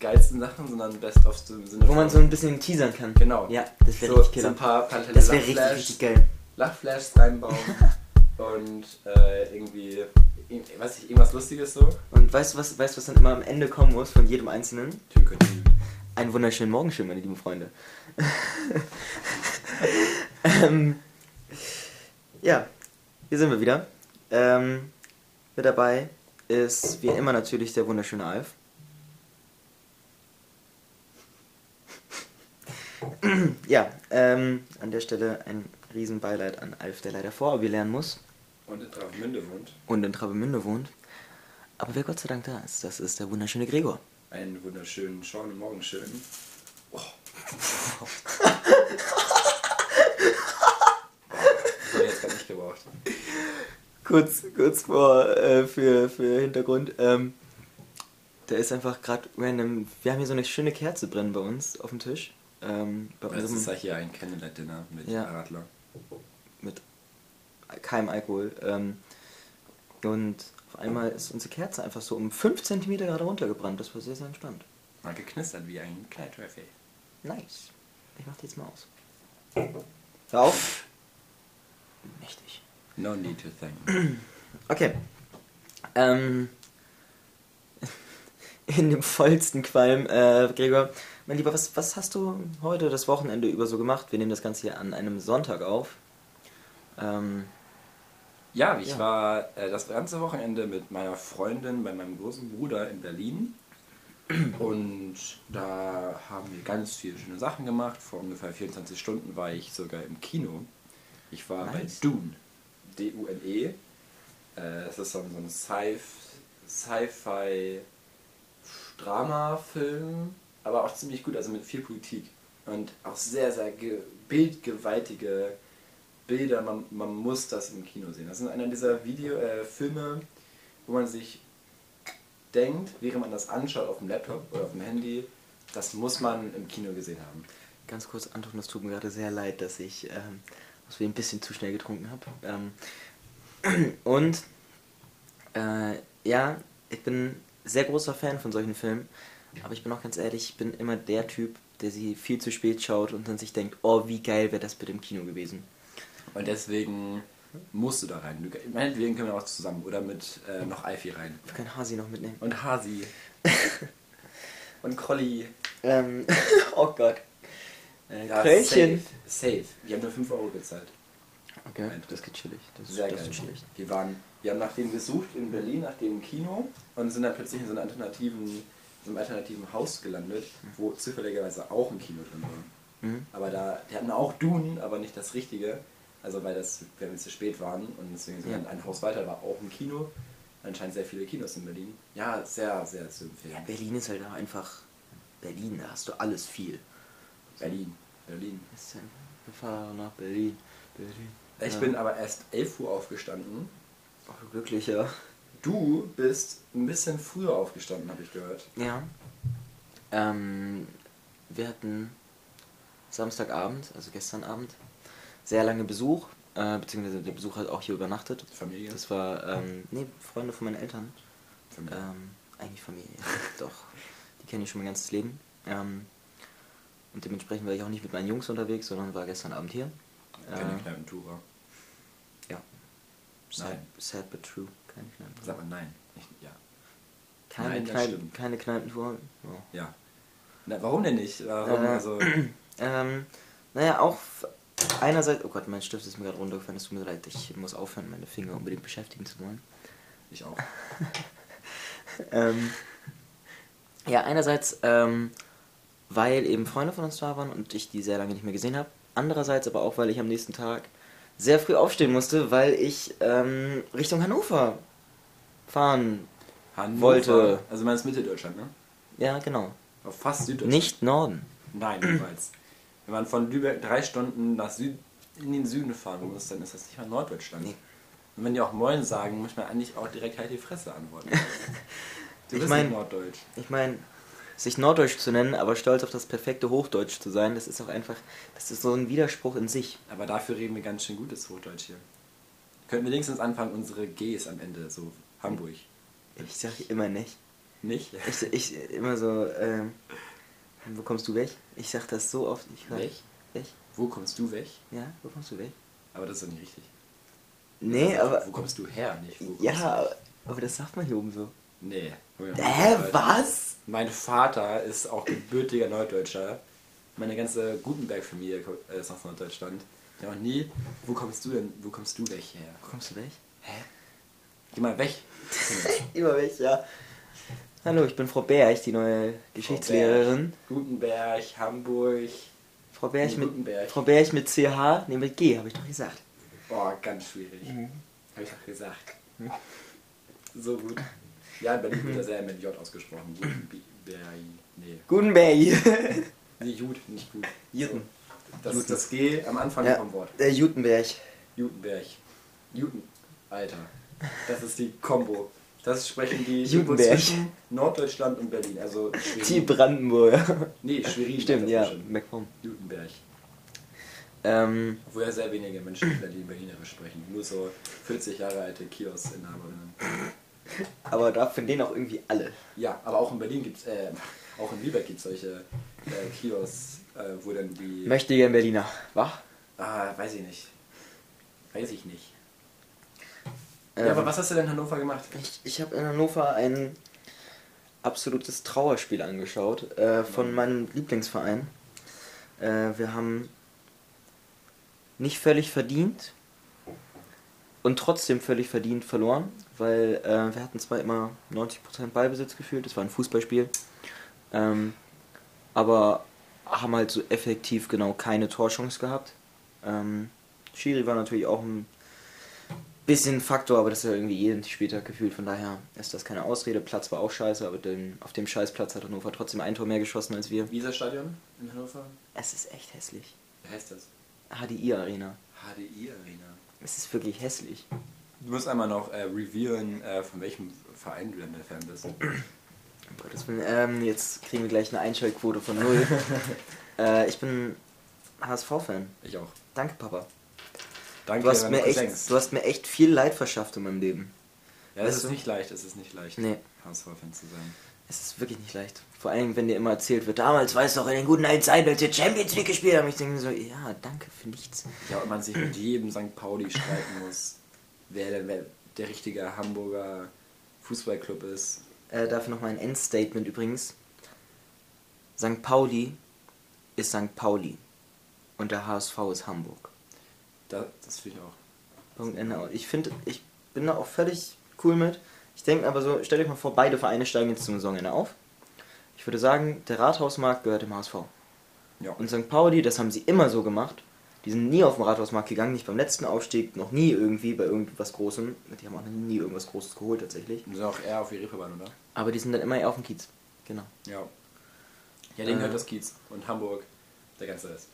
geilsten Sachen, sondern Best of im Sinne Wo man so ein bisschen teasern kann. Genau. Ja, das wäre so, richtig so ein paar, paar das wäre richtig, richtig geil. Lachflashs reinbauen und äh, irgendwie, ir- weiß ich, irgendwas Lustiges so. Und weißt du, was, weißt, du, was dann immer am Ende kommen muss von jedem Einzelnen? Türkentü. Einen wunderschönen Morgen schön, meine lieben Freunde. ähm, ja, hier sind wir wieder. Ähm, mit dabei ist wie immer natürlich der wunderschöne Alf. ja, ähm, an der Stelle ein Riesenbeileid an Alf, der leider vorabilieren muss Und in Travemünde wohnt. und in Travemünde wohnt. Aber wer Gott sei Dank da ist, das ist der wunderschöne Gregor. Einen wunderschönen Schauen Morgen schön. Oh. Ich jetzt gar nicht gebraucht. kurz, kurz vor äh, für, für Hintergrund. Ähm, da ist einfach gerade random. Wir haben hier so eine schöne Kerze brennen bei uns auf dem Tisch. Ähm, bei Das ist ja hier ein Candlelight-Dinner mit Ja. Radler. mit keinem Alkohol. Ähm, und auf einmal ist unsere Kerze einfach so um 5 cm gerade runtergebrannt. Das war sehr, sehr entspannt. Mal geknistert wie ein Kleidtraffic. Nice. Ich mach die jetzt mal aus. Hör auf. Mächtig. No need to thank. Okay. Ähm, in dem vollsten Qualm, äh, Gregor, mein Lieber, was, was hast du heute das Wochenende über so gemacht? Wir nehmen das Ganze hier an einem Sonntag auf. Ähm, Ja, ich Ja. war äh, das ganze Wochenende mit meiner Freundin bei meinem großen Bruder in Berlin. Und da haben wir ganz viele schöne Sachen gemacht. Vor ungefähr 24 Stunden war ich sogar im Kino. Ich war Nice. bei Dune. D-U-N-E. Äh, das ist so ein, so ein Sci- Sci-Fi Drama-Film, aber auch ziemlich gut, also mit viel Politik. Und auch sehr, sehr ge bildgewaltige Bilder. Man, man muss das im Kino sehen. Das sind einer dieser Video, äh, Filme, wo man sich denkt, während man das anschaut auf dem Laptop oder auf dem Handy, das muss man im Kino gesehen haben. ganz kurz, Anton, es tut mir gerade sehr leid, dass ich ähm, wir ein bisschen zu schnell getrunken habe. Ähm, und äh, ja, ich bin sehr großer Fan von solchen Filmen, aber ich bin auch ganz ehrlich, ich bin immer der Typ, der sie viel zu spät schaut und dann sich denkt, oh, wie geil wäre das bitte im Kino gewesen. Und deswegen musst du da rein. Meinetwegen können wir auch zusammen oder mit äh, noch Alfie rein. Wir können Hasi noch mitnehmen. Und Hasi. und Colli. Ähm, oh Gott. Äh, Ja, Kröllchen. Safe. safe. Wir haben nur 5 Euro bezahlt. Okay, Eintritt. das geht chillig. Das, Sehr das geil. ist schlecht. Wir, waren, wir haben nach dem gesucht in Berlin, nach dem Kino und sind dann plötzlich in so, einer alternativen, so einem alternativen Haus gelandet, wo zufälligerweise auch ein Kino drin war. Mhm. Aber da, die hatten auch Dune, aber nicht das Richtige. Also weil das, wir zu spät waren und deswegen Ja. ein Haus weiter, war auch ein Kino. Anscheinend sehr viele Kinos in Berlin. Ja, sehr, sehr zu empfehlen. Ja, Berlin ist halt auch einfach Berlin, da hast du alles viel. Berlin, Berlin. Wir fahren nach Berlin. Berlin. Ich Ja. bin aber erst 11 Uhr aufgestanden. Oh, du glücklicher. Du bist ein bisschen früher aufgestanden, habe ich gehört. Ja. Ähm, wir hatten Samstagabend, also gestern Abend, sehr lange Besuch, äh, beziehungsweise der Besuch hat auch hier übernachtet. Familie? Das war, ähm, nee, Freunde von meinen Eltern. Familie. Ähm, eigentlich Familie, doch. Die kenne ich schon mein ganzes Leben. Ähm, und dementsprechend war ich auch nicht mit meinen Jungs unterwegs, sondern war gestern Abend hier. Keine Äh, Kneipenturer. ja. Sad, Nein. sad but true. Keine Kneipen. Sag mal nein. Nicht, ja. Keine, Nein, Kneipen, keine Kneipentour. Oh. Ja. Na, warum denn nicht? Warum? Äh, also, Ähm, naja, auch einerseits, oh Gott, mein Stift ist mir gerade runtergefallen, es tut mir leid, ich muss aufhören, meine Finger unbedingt beschäftigen zu wollen. ich auch. Ähm, ja, einerseits, ähm, weil eben Freunde von uns da waren und ich die sehr lange nicht mehr gesehen habe. Andererseits aber auch, weil ich am nächsten Tag sehr früh aufstehen musste, weil ich ähm, Richtung Hannover fahren. Hannover. Wollte. Also man ist Mitteldeutschland, ne? Ja, genau. Auf fast Süddeutschland. Nicht Norden. Nein, niemals. Wenn man von Lübeck drei Stunden nach Süd in den Süden fahren muss, dann ist das nicht mal Norddeutschland. Nee. Und wenn die auch Moin sagen, muss man eigentlich auch direkt halt die Fresse antworten. Du Ich bist mein- nicht Norddeutsch. Ich meine, sich Norddeutsch zu nennen, aber stolz auf das perfekte Hochdeutsch zu sein, das ist auch einfach, das ist so ein Widerspruch in sich. Aber dafür reden wir ganz schön gutes Hochdeutsch hier. Könnten wir wenigstens anfangen, unsere Gs am Ende, so Hamburg. Ich sage immer nicht. Nicht? Ich, ich immer so, ähm, wo kommst du weg? Ich sag das so oft. Ich Weg? Weg? Wo kommst du weg? Ja, wo kommst du weg? Aber das ist doch nicht richtig. Nee, Also, aber. Wo kommst du her? Nicht, wo kommst Ja, aber das sagt man hier oben so. Nee. Hä, was? Mein Vater ist auch gebürtiger Norddeutscher. Meine ganze Gutenberg-Familie äh, ist aus Norddeutschland. Ja, und nie. Wo kommst du denn? Wo kommst du weg her? Wo kommst du weg? Hä? Geh mal weg. Immer weg, ja. Hallo, ich bin Frau Berg, die neue Geschichtslehrerin. Gutenberg, Hamburg. Frau Berg mit Gutenberg. Frau Berg mit CH, nee mit G, habe ich doch gesagt. Boah, ganz schwierig. Mhm. Hab ich doch gesagt. So gut. Ja, in Berlin wird das ja mit J ausgesprochen. Gutenberg. Nee. Gutenberg. Nee, Jud, nicht gut. Juten. Das ist das G am Anfang Ja, vom Wort. der Jutenberg. Jutenberg. Juten. Alter. Das ist die Combo. Das sprechen die Jutenberg. irgendwo zwischen Norddeutschland und Berlin. Also Schwerin. Die Brandenburger. Nee, Schwerin. Stimmt, ja. McComb. Jutenberg. Ähm, Obwohl ja sehr wenige Menschen in Berlin Berlinerisch sprechen. Nur so 40 Jahre alte Kioskinhaberinnen. Aber da von denen auch irgendwie alle. Ja, aber auch in Berlin gibt es, äh, auch in Lübeck gibt es solche äh, Kiosks, äh, wo dann die. Möchte gern Berliner. Wach? Ah, weiß ich nicht. Weiß ich nicht. Ähm, ja, aber was hast du denn in Hannover gemacht? Ich, ich habe in Hannover ein absolutes Trauerspiel angeschaut äh, von meinem Lieblingsverein. Äh, wir haben nicht völlig verdient und trotzdem völlig verdient verloren, weil äh, wir hatten zwar immer 90% Ballbesitz gefühlt, das war ein Fußballspiel, ähm, aber haben halt so effektiv genau keine Torchance gehabt. Ähm, Schiri war natürlich auch ein bisschen ein Faktor, aber das ist ja irgendwie jeden Spieltag gefühlt, von daher ist das keine Ausrede. Platz war auch scheiße, aber den, auf dem Scheißplatz hat Hannover trotzdem ein Tor mehr geschossen als wir. Wie ist das Stadion in Hannover? Es ist echt hässlich. Wie heißt das? HDI Arena. HDI Arena. Es ist wirklich hässlich. Du musst einmal noch äh, revealen, äh, von welchem Verein du denn der Fan bist. Willen, ähm, jetzt kriegen wir gleich eine Einschaltquote von null. äh, ich bin HSV-Fan. Ich auch. Danke, Papa. Danke, Du hast, mir echt, du hast mir echt viel Leid verschafft in meinem Leben. Ja, es ist du? nicht leicht, es ist nicht leicht, Nee. HSV-Fan zu sein. Es ist wirklich nicht leicht. Vor allem, wenn dir immer erzählt wird, damals weißt du doch in den guten alten Zeiten, als wir Champions League gespielt haben. Ich denke mir so, ja, danke für nichts. Ja, und man sich mit jedem St. Pauli streiten muss, wer wer der richtige Hamburger Fußballclub ist. Äh, dafür noch mal ein Endstatement übrigens. St. Pauli ist St. Pauli. Und der HSV ist Hamburg. Da, das finde ich auch. Punkt Ende. Ich finde, ich bin da auch völlig cool mit. Ich denke aber so, stellt euch mal vor, beide Vereine steigen jetzt zum Saisonende auf. Ich würde sagen, der Rathausmarkt gehört dem HSV. Ja. Und St. Pauli, das haben sie immer so gemacht. Die sind nie auf den Rathausmarkt gegangen, nicht beim letzten Aufstieg, noch nie irgendwie bei irgendwas Großem. Die haben auch noch nie irgendwas Großes geholt tatsächlich. Die sind auch eher auf die Reeperbahn, oder? Aber die sind dann immer eher auf dem Kiez. Genau. Ja. Ja, denen Äh. gehört das Kiez. Und Hamburg, der ganze Rest.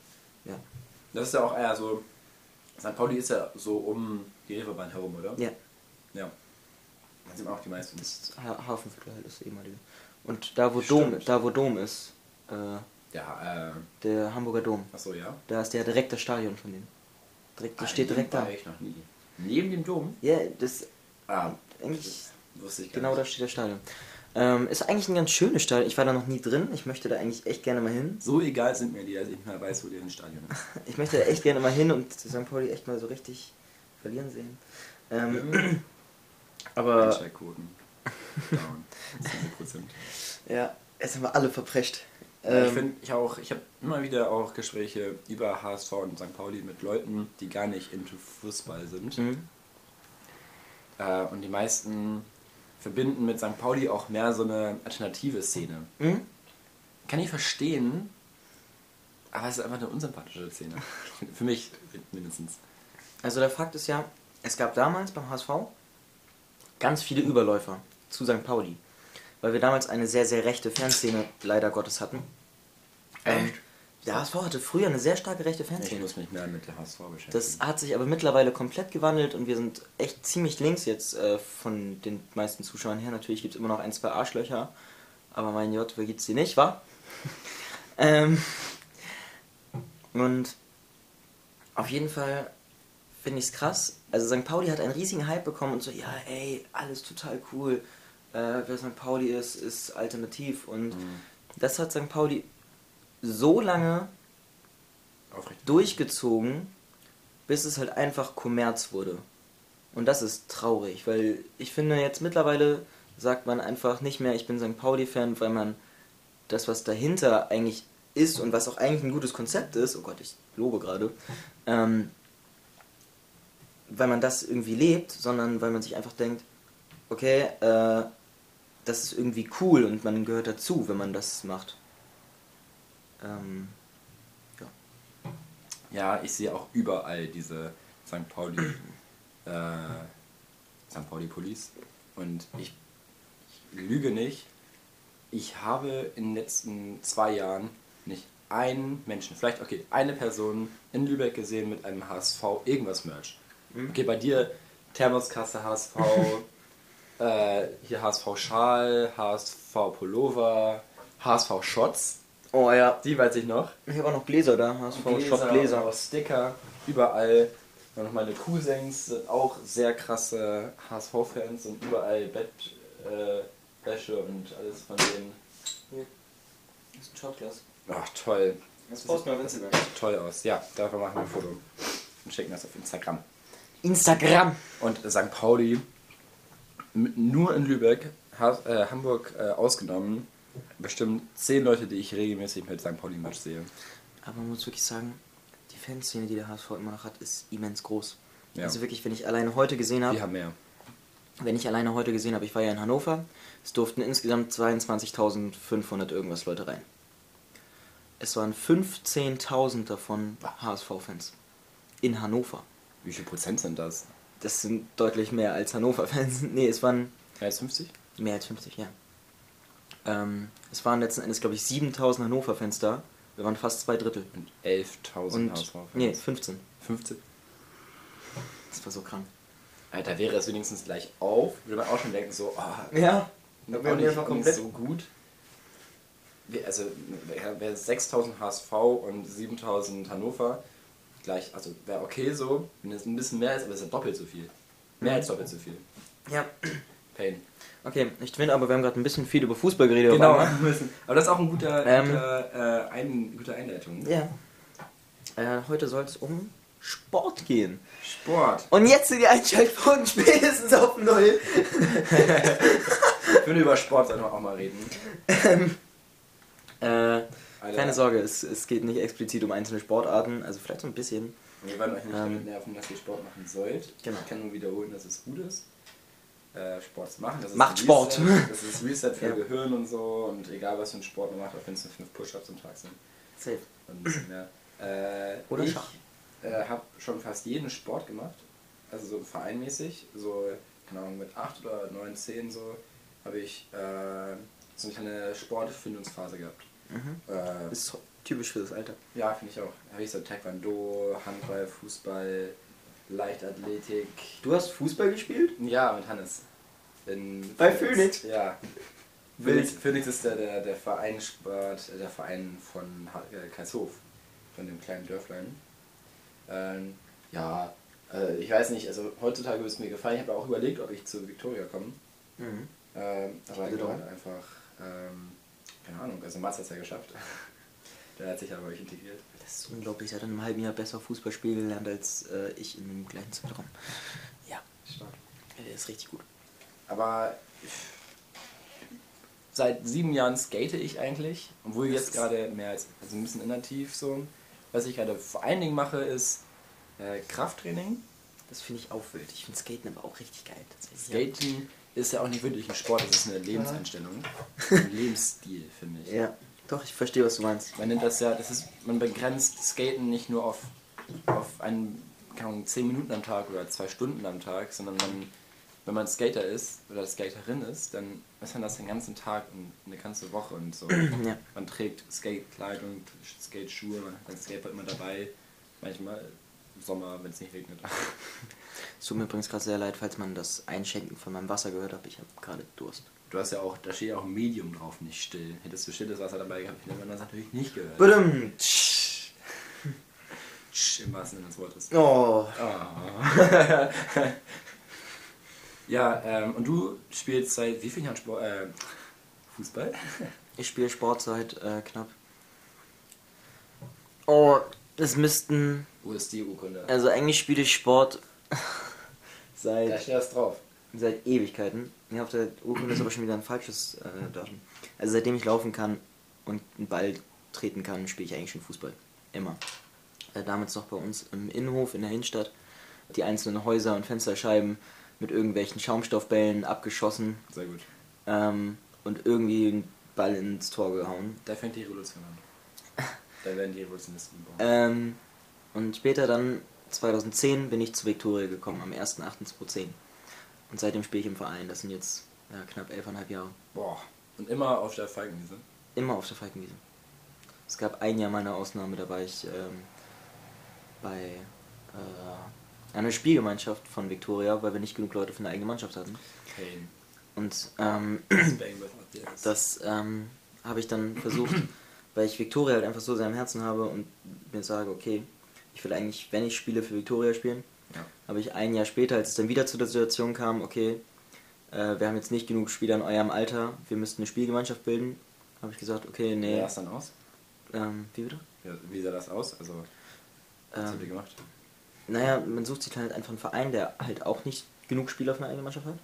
Ja. Das ist ja auch eher so. St. Pauli ist ja so um die Reeperbahn herum, oder? Ja. Ja. Da sind auch die meisten. Das ha Hafenviertel halt das ehemalige. Und da wo Stimmt. Dom, da wo Dom ist, äh, Ja, äh, der Hamburger Dom, achso, ja. da ist ja direkt das Stadion von denen. Direkt, das steht direkt da. da. Ich noch nie. Neben dem Dom? Ja, das Ah, eigentlich wusste ich gar genau da nicht. steht das Stadion. Ähm, ist eigentlich ein ganz schönes Stadion. Ich war da noch nie drin. Ich möchte da eigentlich echt gerne mal hin. So egal sind mir die, dass ich nicht mehr weiß, wo deren Stadion ist. Ich möchte da echt gerne mal hin und St. Pauli echt mal so richtig verlieren sehen. Ähm, aber Einschaltquoten. Down. 10%. ja, jetzt haben wir alle verprescht. Ja, ich Ähm, finde, ich auch, ich habe immer wieder auch Gespräche über HSV und St. Pauli mit Leuten, die gar nicht into Fußball sind. mhm. Äh, und die meisten verbinden mit St. Pauli auch mehr so eine alternative Szene. Mhm. Kann ich verstehen, aber es ist einfach eine unsympathische Szene. Für mich mindestens. Also der Fakt ist ja, es gab damals beim HSV ganz viele Überläufer zu St. Pauli. Weil wir damals eine sehr, sehr rechte Fanszene leider Gottes hatten. Ähm, der HSV hatte früher eine sehr starke rechte Ich Fanszene. muss mich mehr mit der HSV beschäftigen. Das hat sich aber mittlerweile komplett gewandelt und wir sind echt ziemlich links jetzt äh, von den meisten Zuschauern her. Natürlich gibt es immer noch ein, zwei Arschlöcher, aber mein J, wer gibt's die nicht, wa? ähm, und auf jeden Fall finde ich es krass. Also St. Pauli hat einen riesigen Hype bekommen und so, ja, ey, alles total cool. Äh, wer St. Pauli ist, ist alternativ. Und Mhm. das hat St. Pauli so lange Aufrecht. durchgezogen, bis es halt einfach Kommerz wurde. Und das ist traurig, weil ich finde jetzt mittlerweile sagt man einfach nicht mehr, ich bin St. Pauli-Fan, weil man das, was dahinter eigentlich ist und was auch eigentlich ein gutes Konzept ist, oh Gott, ich lobe gerade, ähm, weil man das irgendwie lebt, sondern weil man sich einfach denkt, okay, äh, das ist irgendwie cool und man gehört dazu, wenn man das macht. Ähm, Ja, ich sehe auch überall diese St. Pauli, äh, St. Pauli Police. Und ich, ich lüge nicht. Ich habe in den letzten zwei Jahren nicht einen Menschen, vielleicht okay, eine Person in Lübeck gesehen mit einem HSV irgendwas Merch. Okay, bei dir Thermoskasse HSV, äh, hier HSV Schal, HSV Pullover, HSV Shots, oh ja, die weiß ich noch. ich habe auch noch Gläser da, HSV Gläser, Shop Gläser. auch Sticker, überall. Und noch meine Cousins sind auch sehr krasse HSV-Fans und überall Bettwäsche äh, und alles von denen. Das ist ein Shotglas. Ach, toll. Das posten wir auf Instagram. Toll aus. Ja, dafür machen wir ein Foto und schicken das auf Instagram. Instagram. Und St. Pauli, nur in Lübeck, ha äh, Hamburg äh, ausgenommen, bestimmt zehn Leute, die ich regelmäßig mit St. Pauli-Match sehe. Aber man muss wirklich sagen, die Fanszene, die der HSV immer noch hat, ist immens groß. Ja. Also wirklich, wenn ich alleine heute gesehen habe, haben mehr. wenn ich alleine heute gesehen habe, ich war ja in Hannover, es durften insgesamt 22.500 irgendwas Leute rein. Es waren 15.000 davon HSV-Fans. In Hannover. Wie viel Prozent sind das? Das sind deutlich mehr als Hannover-Fans. Nee, es waren Mehr als 50? mehr als 50, ja. Ähm, es waren letzten Endes, glaube ich, 7.000 Hannover-Fans da. Wir waren fast zwei Drittel. Und 11.000 Und, HSV-Fans. nee, 15. 15. Das war so krank. Alter, wäre es wenigstens gleich auf, würde man auch schon denken, so, ah, Ja, auch wären nicht, komplett- so gut. Also, wäre wär 6000 HSV und 7000 Hannover gleich, also wäre okay so, wenn es ein bisschen mehr ist, aber es ist ja doppelt so viel. Mehr als doppelt so viel. Ja. Pain. Okay, ich finde aber, wir haben gerade ein bisschen viel über Fußball geredet. Genau, aber das ist auch ein guter, Ähm. guter, äh, ein, gute Einleitung. Ja. Äh, heute soll es um Sport gehen. Sport. Und jetzt sind die Einschaltquoten spätestens auf null. Ich finde, über Sport auch mal reden. Äh, Alter, keine Sorge, es, es geht nicht explizit um einzelne Sportarten, also vielleicht so ein bisschen. Wir wollen euch nicht Ähm. damit nerven, dass ihr Sport machen sollt. Genau. Ich kann nur wiederholen, dass es gut ist. Äh, Sport zu machen. Das ist Macht ein Sport. Das ist Reset für Ja. Gehirn und so. Und egal, was für einen Sport man macht, auch wenn es nur 5 Push-Ups am Tag sind. Safe. Und ein bisschen mehr. Äh, Oder ich Schach. äh, habe schon fast jeden Sport gemacht. Also so vereinmäßig. So, keine Ahnung, mit 8 oder 9, 10 so, habe ich äh, so eine kleine Sportfindungsphase gehabt. Mhm. Äh, ist typisch für das Alter. ja, finde ich auch. Habe ich so Taekwondo, Handball, Fußball, Leichtathletik. Du hast Fußball gespielt? Ja, mit Hannes. In Bei Phoenix? Ja. Wild. Phoenix, Phoenix ist der, der, der Vereinssport, äh, der Verein von äh, Karlshof, von dem kleinen Dörflein. Ähm, ja, äh, ich weiß nicht, also heutzutage würde es mir gefallen. Ich habe auch überlegt, ob ich zu Victoria komme. Mhm. Ähm, aber ich halt einfach, ähm, keine Ahnung, also Mats hat es ja geschafft. der hat sich aber euch integriert. Das ist unglaublich, er hat in einem halben Jahr besser Fußball spielen gelernt als äh, ich in einem gleichen Zeitraum. Ja, Stark. er ist richtig gut. Aber seit sieben Jahren skate ich eigentlich, obwohl jetzt gerade mehr als also ein bisschen inaktiv so. Was ich gerade vor allen Dingen mache, ist äh, Krafttraining. Das finde ich auch wild. Ich finde Skaten aber auch richtig geil. Skaten ist ja auch nicht wirklich ein Sport, das ist eine Lebenseinstellung. Ein Lebensstil, finde ich. Ja, doch, ich verstehe, was du meinst. Man nennt das ja, das ist, man begrenzt Skaten nicht nur auf, auf einen, keine Ahnung, 10 Minuten am Tag oder zwei Stunden am Tag, sondern man, wenn man Skater ist oder Skaterin ist, dann ist man das den ganzen Tag und eine ganze Woche und so. Ja. Man trägt Skatekleidung, Skateschuhe, man hat sein Skateboard immer dabei. Manchmal Sommer, wenn es nicht regnet. Es tut mir übrigens gerade sehr leid, falls man das Einschenken von meinem Wasser gehört hat. Ich habe gerade Durst. Du hast ja auch, da steht ja auch Medium drauf, nicht still. Hättest du stilles Wasser dabei gehabt, hätte man das natürlich nicht gehört. Badum. Tsch, Im wahrsten Sinne des Wortes. Oh. Ah. Ja, ähm, und du spielst seit wie vielen Jahren Sport, äh, Fußball? Ich spiele Sport seit äh, knapp. Oh, es müssten. Wo ist die Urkunde? Also eigentlich spiele ich Sport da seit, steht das drauf. seit Ewigkeiten. Ja, auf der Urkunde ist aber schon wieder ein falsches äh, Datum. Also seitdem ich laufen kann und einen Ball treten kann, spiele ich eigentlich schon Fußball. Immer. Äh, damals noch bei uns im Innenhof in der Innenstadt. Die einzelnen Häuser und Fensterscheiben mit irgendwelchen Schaumstoffbällen abgeschossen Sehr gut. ähm, und irgendwie einen Ball ins Tor gehauen. Da fängt die Revolution an. Da werden die Revolutionisten geboren. Ähm, und später dann, 2010, bin ich zu Viktoria gekommen, am 1.8.2010. Und seitdem spiele ich im Verein. Das sind jetzt ja, knapp 11,5 Jahre. Boah. Und immer auf der Falkenwiese. Immer auf der Falkenwiese. Es gab ein Jahr meine Ausnahme, da war ich ähm, bei äh, einer Spielgemeinschaft von Viktoria, weil wir nicht genug Leute für eine eigene Mannschaft hatten. Pain. Und ähm, ideas. das ähm, habe ich dann versucht, weil ich Viktoria halt einfach so sehr am Herzen habe und mir sage, okay, ich will eigentlich, wenn ich spiele, für Viktoria spielen. Ja. habe ich ein Jahr später, als es dann wieder zu der Situation kam, okay, äh, wir haben jetzt nicht genug Spieler in eurem Alter, wir müssten eine Spielgemeinschaft bilden, habe ich gesagt, okay, Wie nee. sah das dann aus? Ähm, wie bitte? Ja, Wie sah das aus? Also, was habt ihr Ähm, gemacht? naja, man sucht sich halt einfach einen Verein, der halt auch nicht genug Spieler für eine eigene Mannschaft hat.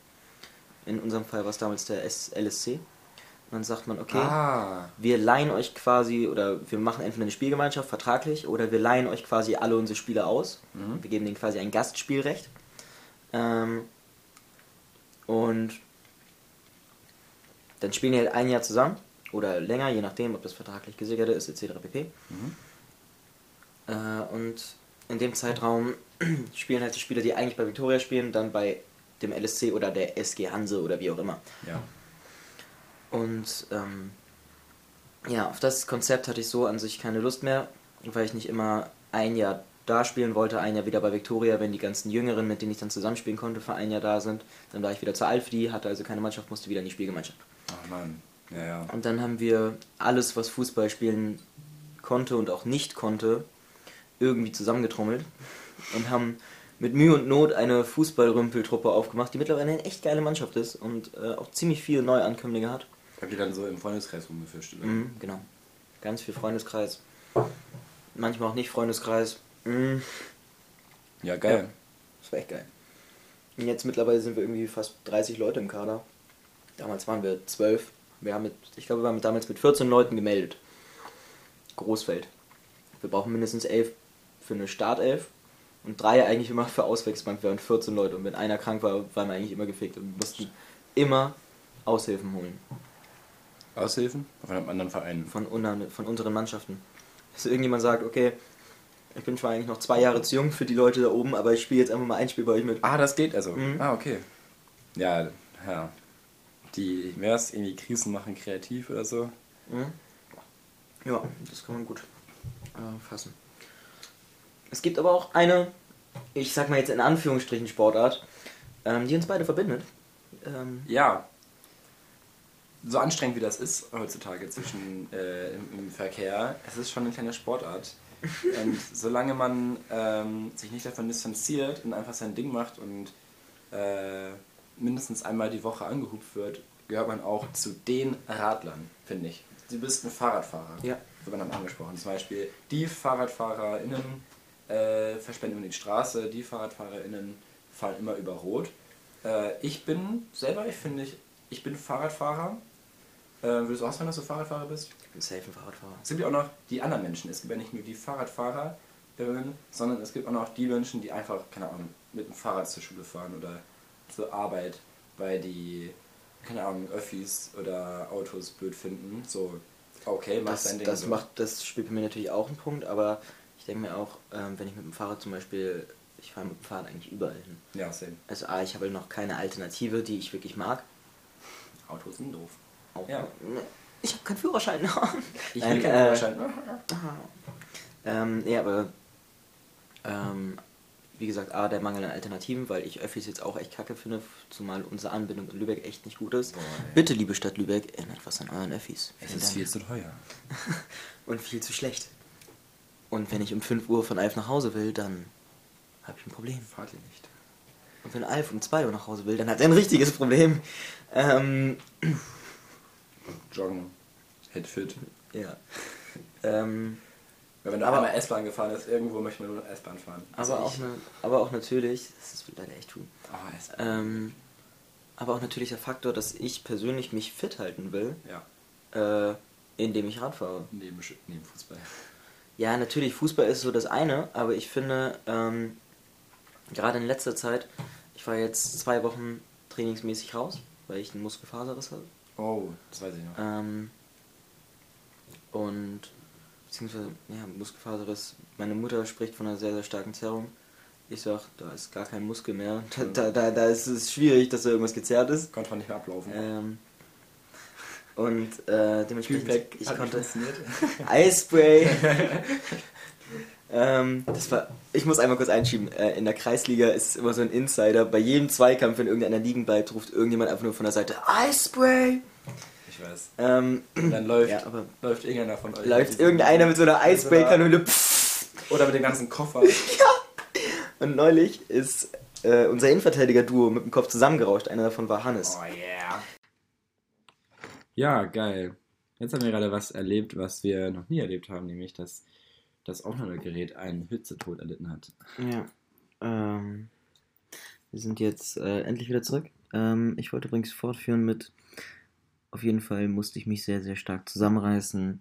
In unserem Fall war es damals der S LSC. Und dann sagt man, okay, Ah. wir leihen euch quasi, oder wir machen entweder eine Spielgemeinschaft vertraglich, oder wir leihen euch quasi alle unsere Spieler aus. Mhm. Wir geben denen quasi ein Gastspielrecht. Ähm, und dann spielen die halt ein Jahr zusammen oder länger, je nachdem, ob das vertraglich gesichert ist, etc. pp. Mhm. Äh, und in dem Zeitraum spielen halt die Spieler, die eigentlich bei Victoria spielen, dann bei dem LSC oder der SG Hanse oder wie auch immer. Ja. Und ähm, ja, auf das Konzept hatte ich so an sich keine Lust mehr, weil ich nicht immer ein Jahr da spielen wollte, ein Jahr wieder bei Victoria, wenn die ganzen Jüngeren, mit denen ich dann zusammenspielen konnte, für ein Jahr da sind. Dann war ich wieder zu alt für die, hatte also keine Mannschaft, musste wieder in die Spielgemeinschaft. Ach Mann. Ja, ja. Und dann haben wir alles, was Fußball spielen konnte und auch nicht konnte, irgendwie zusammengetrommelt und haben mit Mühe und Not eine Fußballrümpeltruppe aufgemacht, die mittlerweile eine echt geile Mannschaft ist und äh, auch ziemlich viele Neuankömmlinge hat. Habt ihr dann so im Freundeskreis rumgefischt? Oder? Mhm, genau. Ganz viel Freundeskreis. Manchmal auch nicht Freundeskreis. Mhm, Ja, geil. das war echt geil. Und jetzt mittlerweile sind wir irgendwie fast 30 Leute im Kader. Damals waren wir 12. Wir haben mit, ich glaube, wir waren damals mit 14 Leuten gemeldet. Großfeld. Wir brauchen mindestens 11 für eine Startelf und drei eigentlich immer für Auswechselbank. Wir waren 14 Leute und wenn einer krank war, waren wir eigentlich immer gefickt und wir mussten immer Aushilfen holen. Aushilfen? Von einem anderen Verein. von, unseren- von unseren Mannschaften. Dass irgendjemand sagt, okay, ich bin zwar eigentlich noch zwei Jahre zu jung für die Leute da oben, aber ich spiele jetzt einfach mal ein Spiel bei euch mit. Ah, das geht also. Mhm. Ah, okay. Ja, ja. Die, wer ist irgendwie Krisen machen kreativ oder so? Mhm. Ja, das kann man gut äh, fassen. Es gibt aber auch eine, ich sag mal jetzt in Anführungsstrichen Sportart, ähm, die uns beide verbindet. Ähm, Ja. So anstrengend wie das ist heutzutage zwischen äh, im, im Verkehr, es ist schon eine kleine Sportart. Und solange man ähm, sich nicht davon distanziert und einfach sein Ding macht und äh, mindestens einmal die Woche angehupt wird, gehört man auch zu den Radlern, finde ich. Du bist ein Fahrradfahrer. Ja. Wird man dann angesprochen. Zum Beispiel die FahrradfahrerInnen äh, versperren immer die Straße, die FahrradfahrerInnen fahren immer über Rot. Äh, ich bin selber, ich finde, ich, ich bin Fahrradfahrer. Äh, würdest du auch sagen, dass du Fahrradfahrer bist? ich bin safe ein Fahrradfahrer. Es gibt ja auch noch die anderen Menschen. Es gibt ja nicht nur die FahrradfahrerInnen, sondern es gibt auch noch die Menschen, die einfach, keine Ahnung, mit dem Fahrrad zur Schule fahren oder zur Arbeit, weil die, keine Ahnung, Öffis oder Autos blöd finden. So, okay, mach Das, dein Ding. das, so. macht, das spielt bei mir natürlich auch einen Punkt, aber ich denke mir auch, ähm, wenn ich mit dem Fahrrad zum Beispiel, ich fahre mit dem Fahrrad eigentlich überall hin. Ja, same. Also A, ich habe noch keine Alternative, die ich wirklich mag. Autos sind doof. Auch, Ja. Ne, Ich habe keinen Führerschein. Ich Nein, will keinen äh, Führerschein. Ähm, ja, aber ähm, wie gesagt, A, der Mangel an Alternativen, weil ich Öffis jetzt auch echt kacke finde, zumal unsere Anbindung in Lübeck echt nicht gut ist. Boah. Bitte, liebe Stadt Lübeck, ändert was an euren Öffis. Es Vielen ist Dank. viel zu teuer. Und viel zu schlecht. Und wenn ich um 5 Uhr von Alf nach Hause will, dann habe ich ein Problem. Fahrt ihr nicht. Und wenn Alf um 2 Uhr nach Hause will, dann hat er ein richtiges Problem. Ähm, Joggen. Headfit. ja. Ähm, Weil wenn du Aber- einmal S-Bahn gefahren bist, irgendwo möchte man nur S-Bahn fahren. Also aber, auch ne, aber auch natürlich, das ist leider echt tun. Oh. Ähm, aber auch natürlich der Faktor, dass ich persönlich mich fit halten will, ja, äh, indem ich Rad fahre. neben, neben Fußball. Ja, natürlich, Fußball ist so das eine, aber ich finde, ähm, gerade in letzter Zeit, ich war jetzt zwei Wochen trainingsmäßig raus, weil ich einen Muskelfaserriss hatte. Oh, das weiß ich noch. Ähm, und, beziehungsweise, ja, Muskelfaserriss, meine Mutter spricht von einer sehr, sehr starken Zerrung. Ich sag, da ist gar kein Muskel mehr. Da, da, da, da ist es schwierig, dass da irgendwas gezerrt ist. Konnte man nicht mehr ablaufen. Ähm, und äh, dementsprechend, ich konnte funktioniert. Ähm, das war, ich muss einmal kurz einschieben. Äh, in der Kreisliga ist es immer so ein Insider. Bei jedem Zweikampf, wenn irgendeiner liegen bleibt, ruft irgendjemand einfach nur von der Seite Eispray. Ich weiß. Ähm, Und dann läuft, ja, aber läuft irgendeiner von euch. läuft irgendeiner mit so einer mit so einer- Eispray-Kanone. Oder mit dem ganzen Koffer. Und neulich ist äh, unser Innenverteidiger-Duo mit dem Kopf zusammengerauscht. Einer davon war Hannes. Oh yeah. Ja, geil. Jetzt haben wir gerade was erlebt, was wir noch nie erlebt haben, nämlich dass das Aufnahmegerät einen Hitzetod erlitten hat. Ja. Ähm, wir sind jetzt äh, endlich wieder zurück. Ähm, ich wollte übrigens fortführen mit, auf jeden Fall musste ich mich sehr, sehr stark zusammenreißen.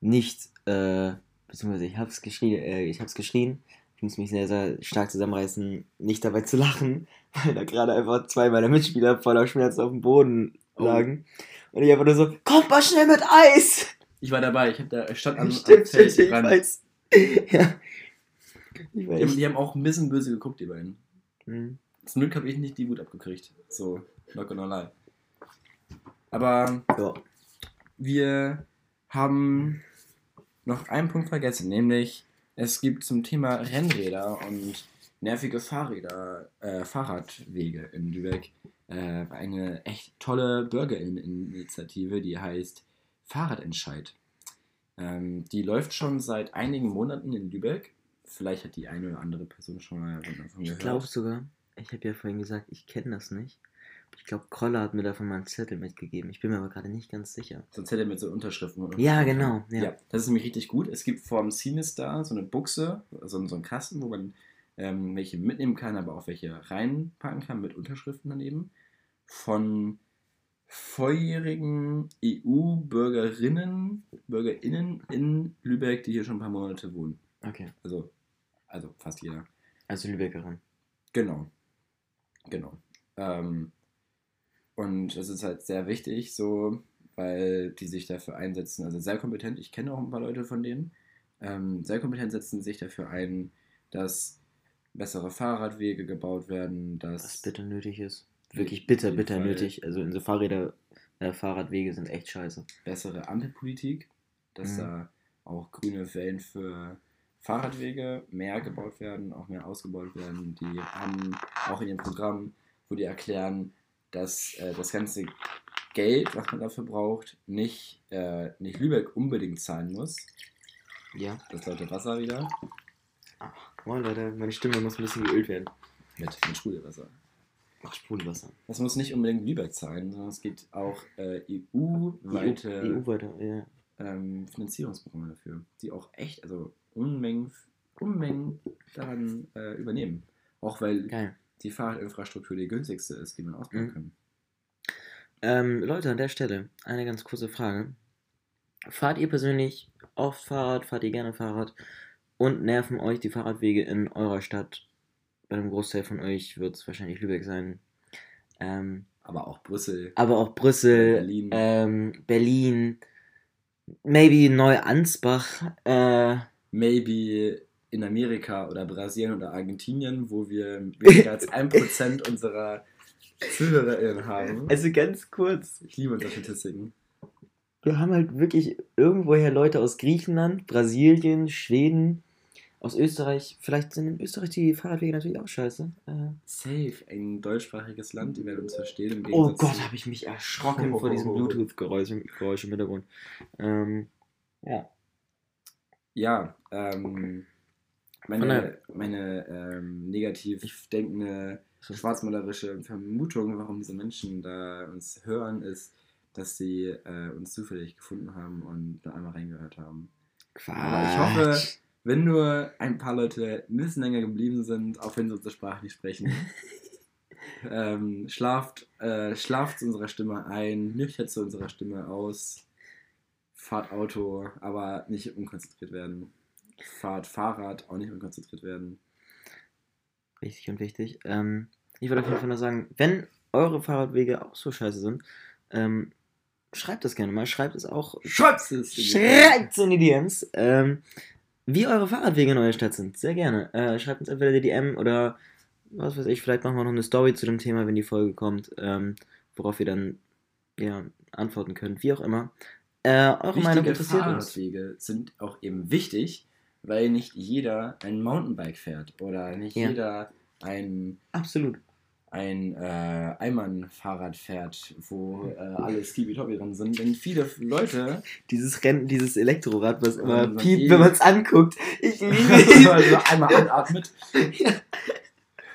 Nicht, äh, beziehungsweise ich hab's geschrien, äh, ich hab's geschrien. Ich muss mich sehr, sehr stark zusammenreißen, nicht dabei zu lachen, weil da gerade einfach zwei meiner Mitspieler voller Schmerz auf dem Boden Oh. lagen. Und ich einfach nur so, kommt mal schnell mit Eis! Ich war dabei, ich hab da ich stand am, am Stimmt, stimmt, Feld ich dran. weiß. ja. Ich Die, weiß. haben- die haben auch ein bisschen böse geguckt, die beiden. Hm. Zum Glück habe ich nicht die Wut abgekriegt. So, not gonna lie. Aber Ja. wir haben noch einen Punkt vergessen, nämlich es gibt zum Thema Rennräder und nervige Fahrräder, äh, Fahrradwege in Lübeck äh, eine echt tolle Bürgerinitiative, die heißt Fahrradentscheid. Ähm, die läuft schon seit einigen Monaten in Lübeck. Vielleicht hat die eine oder andere Person schon mal davon Ich gehört. glaube sogar, ich habe ja vorhin gesagt, ich kenne das nicht. Ich glaube, Kroller hat mir davon mal einen Zettel mitgegeben. Ich bin mir aber gerade nicht ganz sicher. Sonst hätte er mit so Unterschriften. und- Ja, genau, ja. Ja. das ist nämlich richtig gut. Es gibt vom Cinestar so eine Buchse, so, so einen Kasten, wo man ähm, welche mitnehmen kann, aber auch welche reinpacken kann mit Unterschriften daneben. Von vorjährigen EU-Bürgerinnen, BürgerInnen in Lübeck, die hier schon ein paar Monate wohnen. Okay. Also, also fast jeder. Also Lübeckerin. Genau. Genau. Ähm, und das ist halt sehr wichtig, so, weil die sich dafür einsetzen, also sehr kompetent, ich kenne auch ein paar Leute von denen, ähm, sehr kompetent setzen sich dafür ein, dass bessere Fahrradwege gebaut werden, dass Was bitter nötig ist. Wirklich bitter, bitter Fall. nötig. Also unsere Fahrräder, äh, Fahrradwege sind echt scheiße. bessere Ampelpolitik, dass Mhm. da auch grüne Wellen für Fahrradwege mehr gebaut werden, auch mehr ausgebaut werden. Die haben auch in ihrem Programm, wo die erklären, dass äh, das ganze Geld, was man dafür braucht, nicht, äh, nicht Lübeck unbedingt zahlen muss. Ja. Das laute Wasser wieder. Moin Leute, meine Stimme muss ein bisschen geölt werden. Mit, mit Sprudelwasser. Ach, Sprudelwasser. Das muss nicht unbedingt Lübeck zahlen, sondern es gibt auch äh, EU-weite EU, weiter, ja. ähm, Finanzierungsprogramme dafür, die auch echt, also Unmengen, Unmengen daran äh, übernehmen. Auch weil Geil. die Fahrradinfrastruktur die günstigste ist, die man ausbauen Mhm. kann. Ähm, Leute, an der Stelle eine ganz kurze Frage. Fahrt ihr persönlich oft Fahrrad? Fahrt ihr gerne Fahrrad? Und nerven euch die Fahrradwege in eurer Stadt? Bei einem Großteil von euch wird es wahrscheinlich Lübeck sein. Ähm, Aber auch Brüssel, aber auch Brüssel, Berlin. ähm, Berlin, maybe Neuansbach. Äh, maybe in Amerika oder Brasilien oder Argentinien, wo wir weniger als 1% unserer ZuhörerInnen haben. also ganz kurz. Ich liebe unsere Statistiken. Wir haben halt wirklich irgendwoher Leute aus Griechenland, Brasilien, Schweden, aus Österreich. Vielleicht sind in Österreich die Fahrradwege natürlich auch scheiße. Äh, Safe, ein deutschsprachiges Land, die werden uns verstehen. Im oh Gott, habe ich mich erschrocken vor diesem Bluetooth-Geräusch im, Geräusch im Hintergrund. Ähm, ja. Ja, ähm, meine, meine ähm, negativ denkende schwarzmalerische Vermutung, warum diese Menschen da uns hören, ist, dass sie äh, uns zufällig gefunden haben und da einmal reingehört haben. Quatsch. Aber ich hoffe, wenn nur ein paar Leute ein bisschen länger geblieben sind, auch wenn sie unsere Sprache nicht sprechen, ähm, schlaft, äh, schlaft zu unserer Stimme ein, nüchtert zu unserer Stimme aus, fahrt Auto, aber nicht unkonzentriert werden. Fahrt Fahrrad, auch nicht unkonzentriert werden. Richtig und wichtig. Ähm, ich wollte auf jeden Fall nur sagen, wenn eure Fahrradwege auch so scheiße sind, ähm, schreibt es gerne mal. Schreibt es auch. Schreibt es! Schreibt es in die DMs. Ähm, wie eure Fahrradwege in eurer Stadt sind. Sehr gerne. Äh, schreibt uns entweder die DM oder was weiß ich, vielleicht machen wir noch eine Story zu dem Thema, wenn die Folge kommt, ähm, worauf ihr dann ja, antworten könnt. Wie auch immer. Äh, eure Meinung Wichtige interessiert uns. Fahrradwege sind auch eben wichtig, weil nicht jeder ein Mountainbike fährt oder nicht Ja. jeder ein Absolut. Ein äh, Eimann-Fahrrad fährt, wo äh, alle Skibi-Tobi drin sind. Denn viele Leute, Dieses Rennen, dieses Elektrorad, was immer Ähm, piept, eh. wenn man es anguckt. Ich liebe, also einmal anatmet,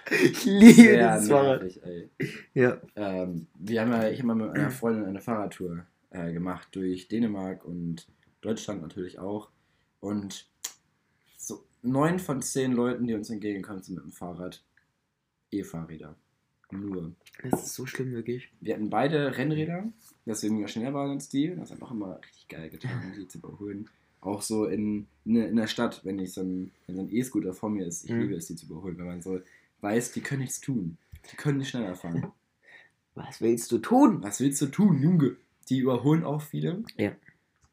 ich liebe sehr dieses Fahrrad. nervig, ey. Ja. Ähm, wir haben ja, ich habe mal mit einer Freundin eine Fahrradtour äh, gemacht durch Dänemark und Deutschland natürlich auch. Und so neun von zehn Leuten, die uns entgegenkommen, sind mit dem Fahrrad E-Fahrräder. Nur. Das ist so schlimm, wirklich. Wir hatten beide Rennräder, deswegen wir schneller waren als die. Das hat auch immer richtig geil getan, die zu überholen. Auch so in, in, der- in der Stadt, wenn ich so ein, wenn so ein E-Scooter vor mir ist, ich Mhm. liebe es, die zu überholen, wenn man so weiß, die können nichts tun. Die können nicht schneller fahren. Was willst du tun? Was willst du tun, Junge? Die überholen auch viele. Ja.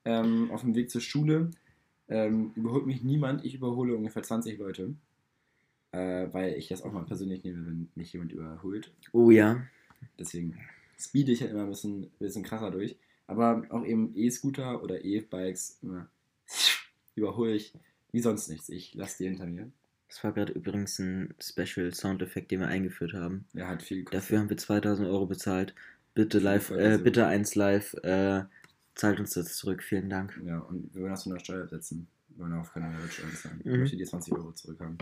Ähm, auf dem Weg zur Schule ähm, überholt mich niemand. Ich überhole ungefähr 20 Leute. Äh, weil ich das auch mal persönlich nehme, wenn mich jemand überholt. Oh ja. Deswegen speede ich halt immer ein bisschen, bisschen krasser durch. Aber auch eben E-Scooter oder E-Bikes immer überhole ich wie sonst nichts. Ich lasse die hinter mir. Das war gerade übrigens ein Special Soundeffekt, den wir eingeführt haben. Er hat viel gekostet. Dafür haben wir 2000 Euro bezahlt. Bitte live, Folge äh, bitte eins live, äh, zahlt uns das zurück. Vielen Dank. Ja, und wir wollen das von der Steuer setzen. Wollen auf keine Mehrwertsteuer zahlen. Ich Mhm. möchte die 20 Euro zurückhaben.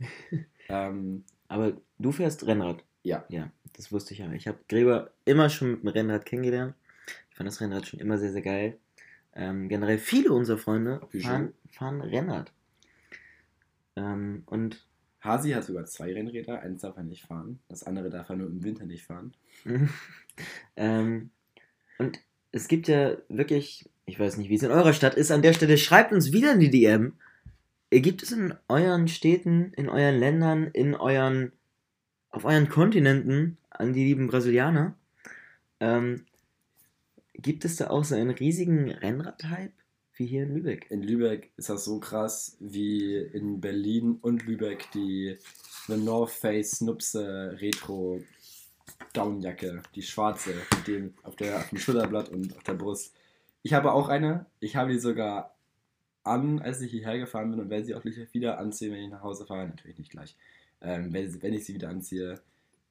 ähm, Aber du fährst Rennrad. Ja. Ja, das wusste ich ja. Ich habe Gräber immer schon mit dem Rennrad kennengelernt. Ich fand das Rennrad schon immer sehr, sehr geil. Ähm, generell viele unserer Freunde fahren, fahren Rennrad. Ähm, und Hasi hat sogar zwei Rennräder. Eins darf er nicht fahren. Das andere darf er nur im Winter nicht fahren. ähm, und es gibt ja wirklich, ich weiß nicht, wie es in eurer Stadt ist, an der Stelle schreibt uns wieder in die DM. Gibt es in euren Städten, in euren Ländern, in euren, auf euren Kontinenten, an die lieben Brasilianer, ähm, gibt es da auch so einen riesigen Rennrad-Hype wie hier in Lübeck? In Lübeck ist das so krass wie in Berlin und Lübeck die The North Face Snupse Retro Downjacke, die schwarze, mit dem auf, der, auf dem Schulterblatt und auf der Brust. Ich habe auch eine. Ich habe die sogar an, als ich hierher gefahren bin und werde sie auch wieder anziehen, wenn ich nach Hause fahre. Natürlich nicht gleich. Ähm, wenn, wenn ich sie wieder anziehe.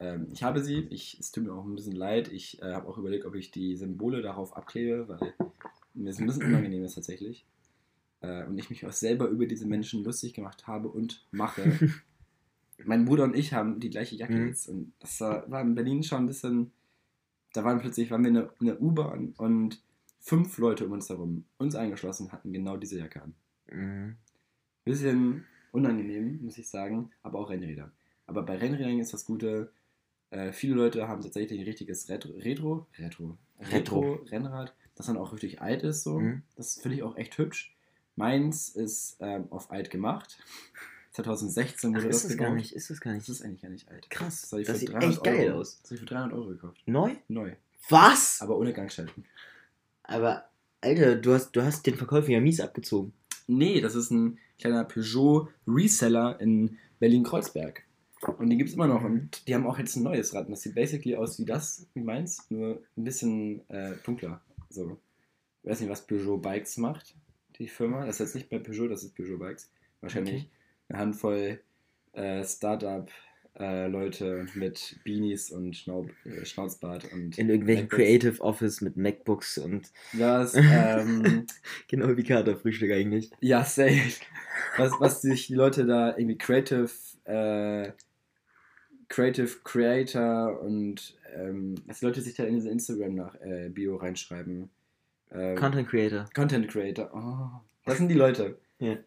Ähm, ich habe sie. Ich, es tut mir auch ein bisschen leid. Ich äh, habe auch überlegt, ob ich die Symbole darauf abklebe, weil mir es ein bisschen unangenehm ist tatsächlich. Äh, und ich mich auch selber über diese Menschen lustig gemacht habe und mache. mein Bruder und ich haben die gleiche Jacke Mhm. jetzt. Und das war, war in Berlin schon ein bisschen. Da waren plötzlich, waren wir in der, in der U-Bahn und fünf Leute um uns herum, uns eingeschlossen, hatten genau diese Jacke an. Mhm. Bisschen unangenehm, muss ich sagen, aber auch Rennräder. Aber bei Rennrädern ist das Gute, äh, viele Leute haben tatsächlich ein richtiges Retro, Retro, Retro, Retro. Retro-Rennrad, das dann auch richtig alt ist. So. Mhm. Das finde ich auch echt hübsch. Meins ist ähm, auf alt gemacht. 2016 Ach, wurde ist das das gar nicht, ist das gar Das nicht. ist eigentlich gar nicht alt. Krass, Das, das sieht 300 echt geil Euro, aus. Das habe ich für 300 Euro gekauft. Neu? Neu. Was? Aber ohne Gangschalten. Aber, Alter, du hast, du hast den Verkäufer ja mies abgezogen. Nee, das ist ein kleiner Peugeot Reseller in Berlin-Kreuzberg. Und die gibt es immer noch. Und die haben auch jetzt ein neues Rad. Und das sieht basically aus wie das, wie meins, nur ein bisschen äh, dunkler. So. Ich weiß nicht, was Peugeot Bikes macht, die Firma. Das ist jetzt nicht bei Peugeot, das ist Peugeot Bikes. Wahrscheinlich Okay. eine Handvoll äh, Startup-Leute mit Beanies und Schnaub, äh, Schnauzbart und In irgendwelchen MacBooks. Creative Office mit MacBooks und Das, ähm, genau wie Katerfrühstück eigentlich. Ja, safe. Was, was sich die Leute da irgendwie creative äh, Creative Creator und ähm, dass die Leute sich da in diese Instagram-Bio reinschreiben. Ähm, Content Creator. Content Creator. Oh, das sind die Leute. Ja.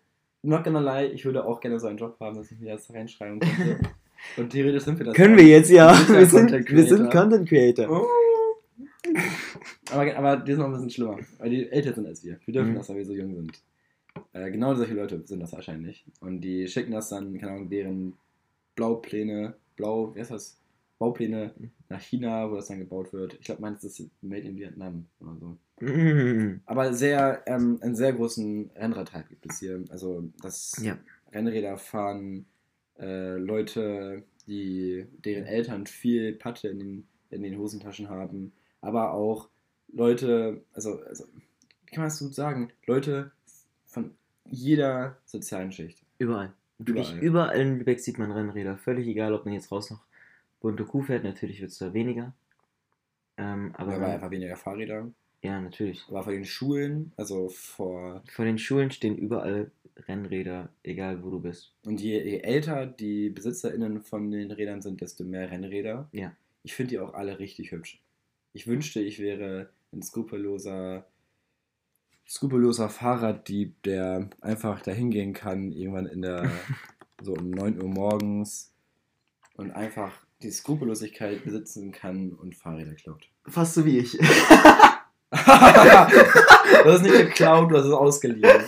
Not gonna lie, ich würde auch gerne so einen Job haben, dass ich mir das reinschreiben könnte. Und theoretisch sind wir das. Können wir jetzt, ja. Wir sind, Content wir sind Creator. Content Creator. Oh. aber, aber die sind noch ein bisschen schlimmer, weil die älter sind als wir. Wir dürfen Mhm. das, weil wir so jung sind. Äh, genau solche Leute sind das wahrscheinlich. Und die schicken das dann, keine Ahnung, deren Blaupläne, Blau, wie heißt das? Baupläne nach China, wo das dann gebaut wird. Ich glaube, meins ist Made in Vietnam oder so. Mhm. Aber sehr, ähm, einen sehr großen Rennradhype gibt es hier. Also, das Ja. Rennräder fahren äh, Leute, die deren Eltern viel Patte in den, in den Hosentaschen haben, aber auch Leute, also, also wie kann man das gut sagen? Leute von jeder sozialen Schicht. Überall. Wirklich Überall. überall in Lübeck sieht man Rennräder. Völlig egal, ob man jetzt raus nach Bunte Kuh fährt. Natürlich wird es da weniger. Ähm, aber Aber einfach weniger Fahrräder. ja, natürlich. Aber vor den Schulen, also vor. Vor den Schulen stehen überall Rennräder, egal wo du bist. Und je, je älter die BesitzerInnen von den Rädern sind, desto mehr Rennräder. Ja. Ich finde die auch alle richtig hübsch. Ich wünschte, ich wäre ein skrupelloser, skrupelloser Fahrraddieb, der einfach dahin gehen kann, irgendwann in der, so um 9 Uhr morgens und einfach die Skrupellosigkeit besitzen kann und Fahrräder klaut. Fast so wie ich. das ist nicht geklaut, das ist ausgeliehen.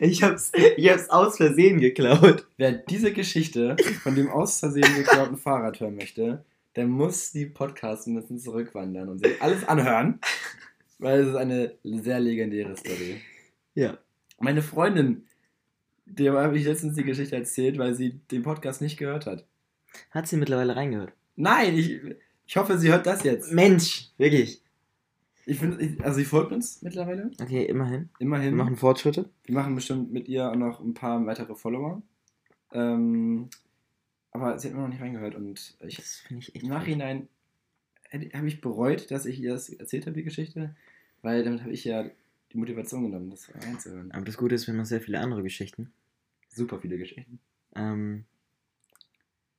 Ich, hab's, ich hab's aus Versehen geklaut. Wer diese Geschichte von dem aus Versehen geklauten Fahrrad hören möchte, der muss die Podcasts ein bisschen zurückwandern und sich alles anhören, weil es ist eine sehr legendäre Story. Ja. Meine Freundin, der habe ich letztens die Geschichte erzählt, weil sie den Podcast nicht gehört hat. Hat sie mittlerweile reingehört? Nein, ich, ich hoffe, sie hört das jetzt. Mensch, wirklich. Ich finde, also sie folgt uns mittlerweile, Okay, immerhin. Wir immerhin. machen Fortschritte. Wir machen bestimmt mit ihr auch noch ein paar weitere Follower. Ähm, aber sie hat mir noch nicht reingehört und ich, Das finde ich echt im Nachhinein habe ich bereut, dass ich ihr das erzählt habe, die Geschichte, weil damit habe ich ja die Motivation genommen, das reinzuhören. Aber das Gute ist, wir haben noch sehr viele andere Geschichten. Super viele Geschichten. Ähm,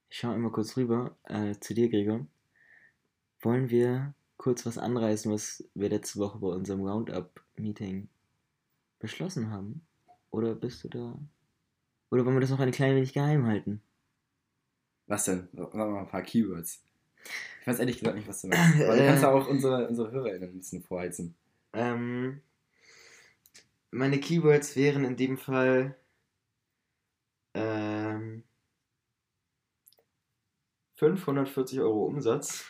ich schaue immer kurz rüber äh, zu dir, Gregor. Wollen wir kurz was anreißen, was wir letzte Woche bei unserem Roundup-Meeting beschlossen haben? Oder bist du da? Oder wollen wir das noch ein klein wenig geheim halten? Was denn? Sag mal ein paar Keywords. Ich weiß ehrlich gesagt nicht, was du meinst. Aber du kannst ja auch unsere, unsere HörerInnen ein bisschen vorheizen. Ähm, meine Keywords wären in dem Fall ähm, 540 Euro Umsatz.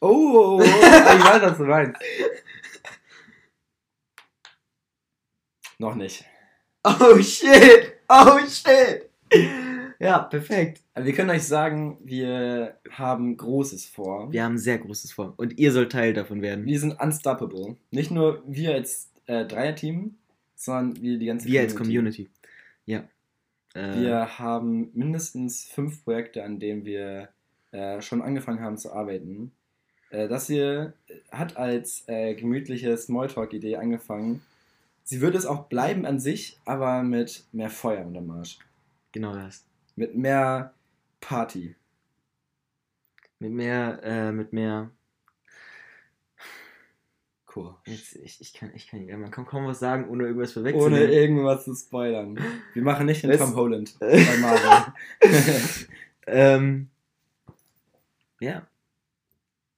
Oh, ich weiß, was du meinst. Noch nicht. Oh shit! Oh shit! Ja, perfekt. Aber wir können euch sagen, wir haben Großes vor. Wir haben sehr großes vor. Und ihr sollt Teil davon werden. Wir sind unstoppable. Nicht nur wir als äh, Dreierteam, sondern wir die ganze Wir als Community. Ja. Äh, Wir haben mindestens fünf Projekte, an denen wir äh, schon angefangen haben zu arbeiten. Äh, das hier hat als äh, gemütliche Smalltalk-Idee angefangen. Sie wird es auch bleiben an sich, aber mit mehr Feuer unterm Arsch. Genau das. Mit mehr Party. Mit mehr, äh, mit mehr. Cool. Jetzt, ich, ich kann, ich kann, man kann kaum was sagen, ohne irgendwas Ohne verwechseln. irgendwas zu spoilern. Wir machen nicht den? Tom Holland bei Marvel. ähm, ja.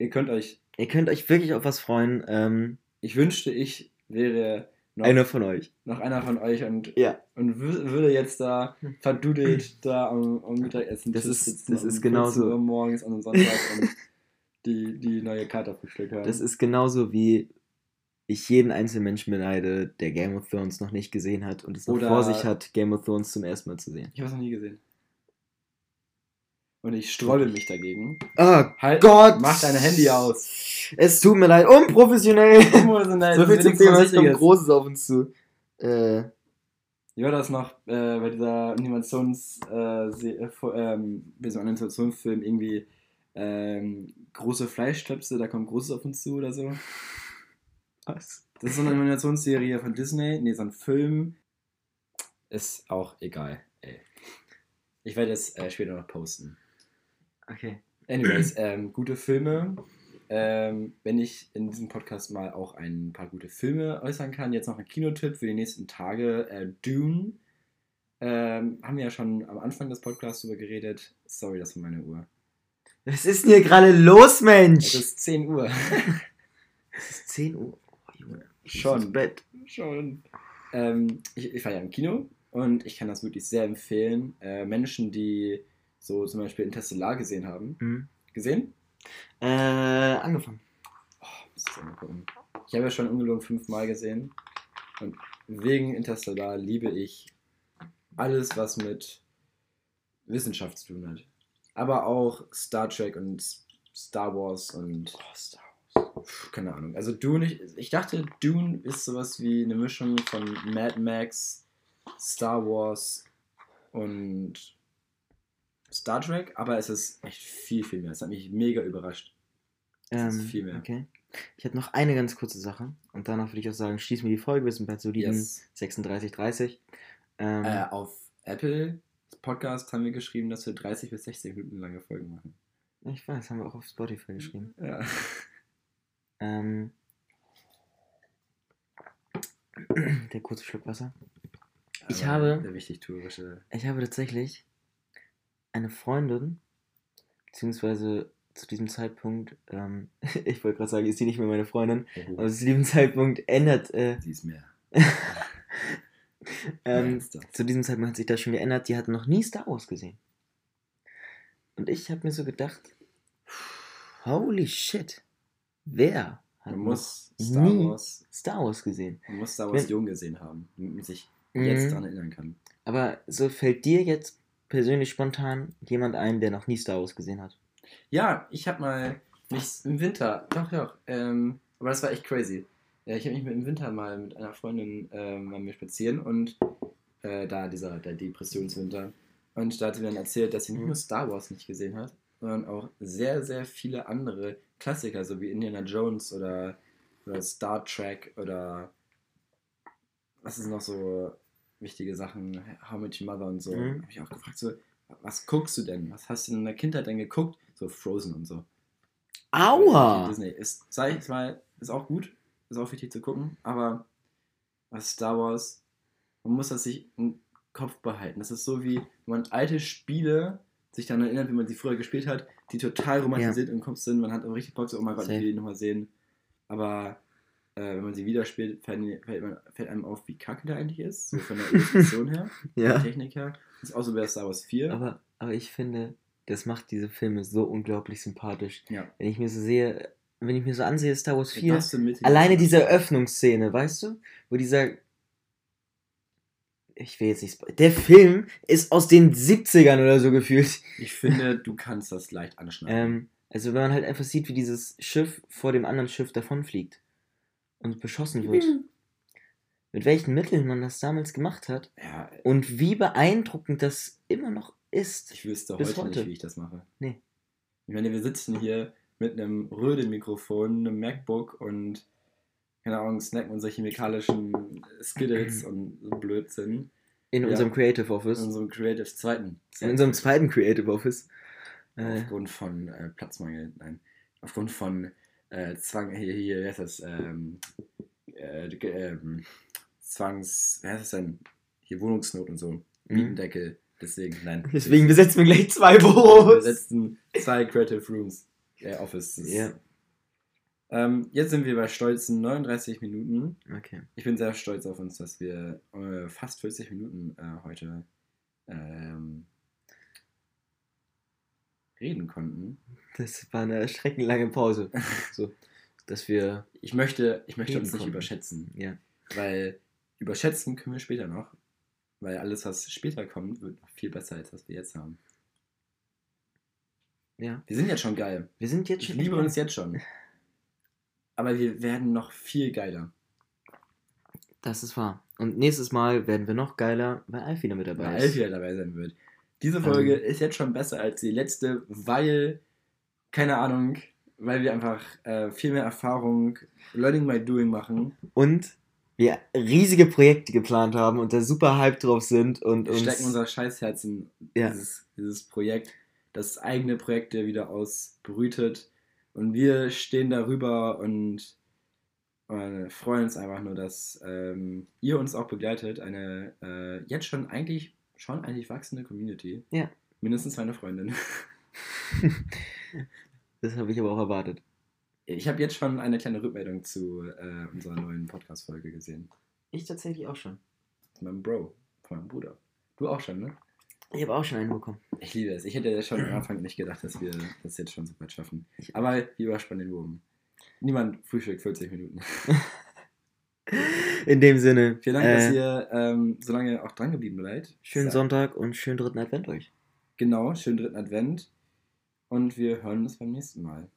Ihr könnt euch, Ihr könnt euch wirklich auf was freuen. Ähm, ich wünschte, ich wäre noch einer von euch. noch einer von euch und, Ja. und wü- würde jetzt da verdudelt da am, am Mittagessen Das ist- sitzen das ist genauso. 14 Uhr morgens an einem Sonntag und die, die neue Karte aufgeschickt haben. Das ist genauso wie ich jeden einzelnen Menschen beneide, der Game of Thrones noch nicht gesehen hat und es noch Oder- vor sich hat, Game of Thrones zum ersten Mal zu sehen. ich habe es noch nie gesehen. Und ich sträube mich dagegen. Oh Halt, Gott! mach dein Handy aus. Es tut mir leid, unprofessionell! Unprofessionell, so viel zum Thema, nichts es kommt. Großes auf uns zu. Äh, war das noch äh, bei dieser Animations, äh, äh, ähm, bei so einem Animationsfilm irgendwie ähm, große Fleischtöpse, da kommt Großes auf uns zu oder so? was? Das ist so eine Animationsserie von Disney, nee, so ein Film. Ist auch egal, ey. Ich werde es äh, später noch posten. Okay. Anyways, ähm, gute Filme. Ähm, wenn ich in diesem Podcast mal auch ein paar gute Filme äußern kann, jetzt noch ein Kinotipp für die nächsten Tage. Äh, Dune. Ähm, haben wir ja schon am Anfang des Podcasts drüber geredet. Sorry, das war meine Uhr. Was ist denn hier gerade los, Es Mensch? ist 10 Uhr. Es ist 10 Uhr. Oh, Junge. Schon. ins Bett. Schon. Ähm, ich, ich war ja im Kino und ich kann das wirklich sehr empfehlen. Äh, Menschen, die so zum Beispiel Interstellar gesehen haben. Mhm. Gesehen? Äh, angefangen. Oh, muss ich mal gucken. Ich habe ja schon ungelogen fünfmal gesehen. Und wegen Interstellar liebe ich alles, was mit Wissenschaft zu tun hat. Aber auch Star Trek und Star Wars und. Oh, Star Wars. Keine Ahnung. Also Dune, ich, ich dachte, Dune ist sowas wie eine Mischung von Mad Max, Star Wars und Star Trek, aber es ist echt viel, viel mehr. Es hat mich mega überrascht. Ist Ähm, viel mehr. Okay. Ich hätte noch eine ganz kurze Sache. Und danach würde ich auch sagen, schließen wir die Folge. Wir sind bei soliden Yes. 36, 30. Ähm, Äh, auf Apple Podcast haben wir geschrieben, dass wir 30 bis 60 Minuten lange Folgen machen. Ich weiß, haben wir auch auf Spotify geschrieben. Ja. Ähm, der kurze Schluck Wasser. Ich Aber habe- Der wichtig tourische. Ich habe tatsächlich eine Freundin, beziehungsweise zu diesem Zeitpunkt, ähm, ich wollte gerade sagen, ist sie nicht mehr meine Freundin, aber zu diesem Zeitpunkt ändert, äh, Sie ist mehr. ähm, zu diesem Zeitpunkt hat sich das schon geändert, die hat noch nie Star Wars gesehen. Und ich habe mir so gedacht, holy shit, wer hat Man noch muss Star nie- Wars, Star Wars gesehen? man muss Star Wars Wenn- jung gesehen haben, damit man sich jetzt Mhm. daran erinnern kann. Aber so fällt dir jetzt persönlich spontan jemand ein, der noch nie Star Wars gesehen hat? Ja, ich habe mal mich im Winter, doch, doch, ähm, aber das war echt crazy. Ja, ich habe mich im Winter mal mit einer Freundin ähm, mal mir spazieren und äh, da dieser der Depressionswinter und da hat sie mir dann erzählt, dass sie nicht nur Star Wars nicht gesehen hat, sondern auch sehr, sehr viele andere Klassiker, so wie Indiana Jones oder, oder Star Trek oder was ist noch so wichtige Sachen, How Much Mother und so. Mhm. Habe ich auch gefragt, so, was guckst du denn? Was hast du in der Kindheit denn geguckt? So Frozen und so. Aua! Disney ist, sag ich mal, ist auch gut, ist auch wichtig zu gucken, aber was Star Wars, man muss das sich im Kopf behalten. Das ist so wie, wenn man alte Spiele sich daran erinnert, wie man sie früher gespielt hat, die total romantisiert im Kopf sind. Man hat auch richtig Bock, so, oh mein Gott, ich will die nochmal sehen. Aber äh, wenn man sie wieder spielt, fällt, fällt, man, fällt einem auf, wie kacke der eigentlich ist. So von der Illustration her, von der Ja. Technik her. Das ist auch so bei Star Wars 4. Aber, aber ich finde, das macht diese Filme so unglaublich sympathisch. ja. Wenn ich mir so sehe, wenn ich mir so ansehe, Star Wars 4, Das sind mit- alleine diese Eröffnungsszene, weißt du? Wo dieser. Ich will jetzt nicht. spo- Der Film ist aus den 70ern oder so gefühlt. Ich finde, du kannst das leicht anschneiden. Ähm, also, wenn man halt einfach sieht, wie dieses Schiff vor dem anderen Schiff davonfliegt und beschossen wird. Mit welchen Mitteln man das damals gemacht hat ja, und wie beeindruckend das immer noch ist. Ich wüsste heute, heute. nicht, wie ich das mache. Nee. Ich meine, wir sitzen hier mit einem Röhrenmikrofon, einem MacBook und, keine Ahnung, snacken unsere chemikalischen Skittles und so Blödsinn In Ja. unserem Creative in Office. unserem Creative zweiten. In unserem zweiten Creative Office. Äh, Aufgrund von äh, Platzmangel, nein. Aufgrund von äh, Zwang, hier, hier, wie heißt das? Ähm, äh, ähm, Zwangs, wie heißt das denn? Hier Wohnungsnot und so. Mietendeckel. Deswegen, nein. Mhm. deswegen besetzen wir gleich zwei Wir Büros. setzen zwei Creative Rooms. Äh, Offices. Ja. Ähm, jetzt sind wir bei stolzen 39 Minuten. Okay. Ich bin sehr stolz auf uns, dass wir äh, fast 40 Minuten äh, heute ähm, reden konnten. Das war eine erschreckend Pause. So, dass wir. Ich möchte, ich möchte uns nicht konnten. überschätzen, Ja. weil überschätzen können wir später noch, weil alles, was später kommt, wird noch viel besser, als was wir jetzt haben. Ja. Wir sind jetzt schon geil. Wir sind jetzt Ich schon. liebe echt- uns jetzt schon. Aber wir werden noch viel geiler. Das ist wahr. Und nächstes Mal werden wir noch geiler, weil Alf wieder mit dabei weil ist. Alf wieder dabei sein wird. Diese Folge Ähm. ist jetzt schon besser als die letzte, weil, keine Ahnung, weil wir einfach äh, viel mehr Erfahrung, Learning by Doing machen. Und wir riesige Projekte geplant haben und da super hype drauf sind und Wir uns. stecken unser Scheißherz in Ja. dieses, dieses Projekt. das eigene Projekte wieder ausbrütet. Und wir stehen darüber und, und freuen uns einfach nur, dass ähm, ihr uns auch begleitet. Eine äh, jetzt schon eigentlich schon eigentlich wachsende Community. Ja. Mindestens meine Freundin. Das habe ich aber auch erwartet. Ich habe jetzt schon eine kleine Rückmeldung zu äh, unserer neuen Podcast-Folge gesehen. Ich tatsächlich auch schon. Von meinem Bro, von meinem Bruder. Du auch schon, ne? Ich habe auch schon einen bekommen. Ich liebe es. Ich hätte ja schon am Anfang nicht gedacht, dass wir das jetzt schon so weit schaffen. Aber wir überspannen den Wurm. Niemand frühstückt 40 Minuten. In dem Sinne. Vielen Dank, dass äh, ihr ähm, so lange auch dran geblieben seid. Schönen Sa- Sonntag und schönen dritten Advent euch. Genau, schönen dritten Advent. Und wir hören uns beim nächsten Mal.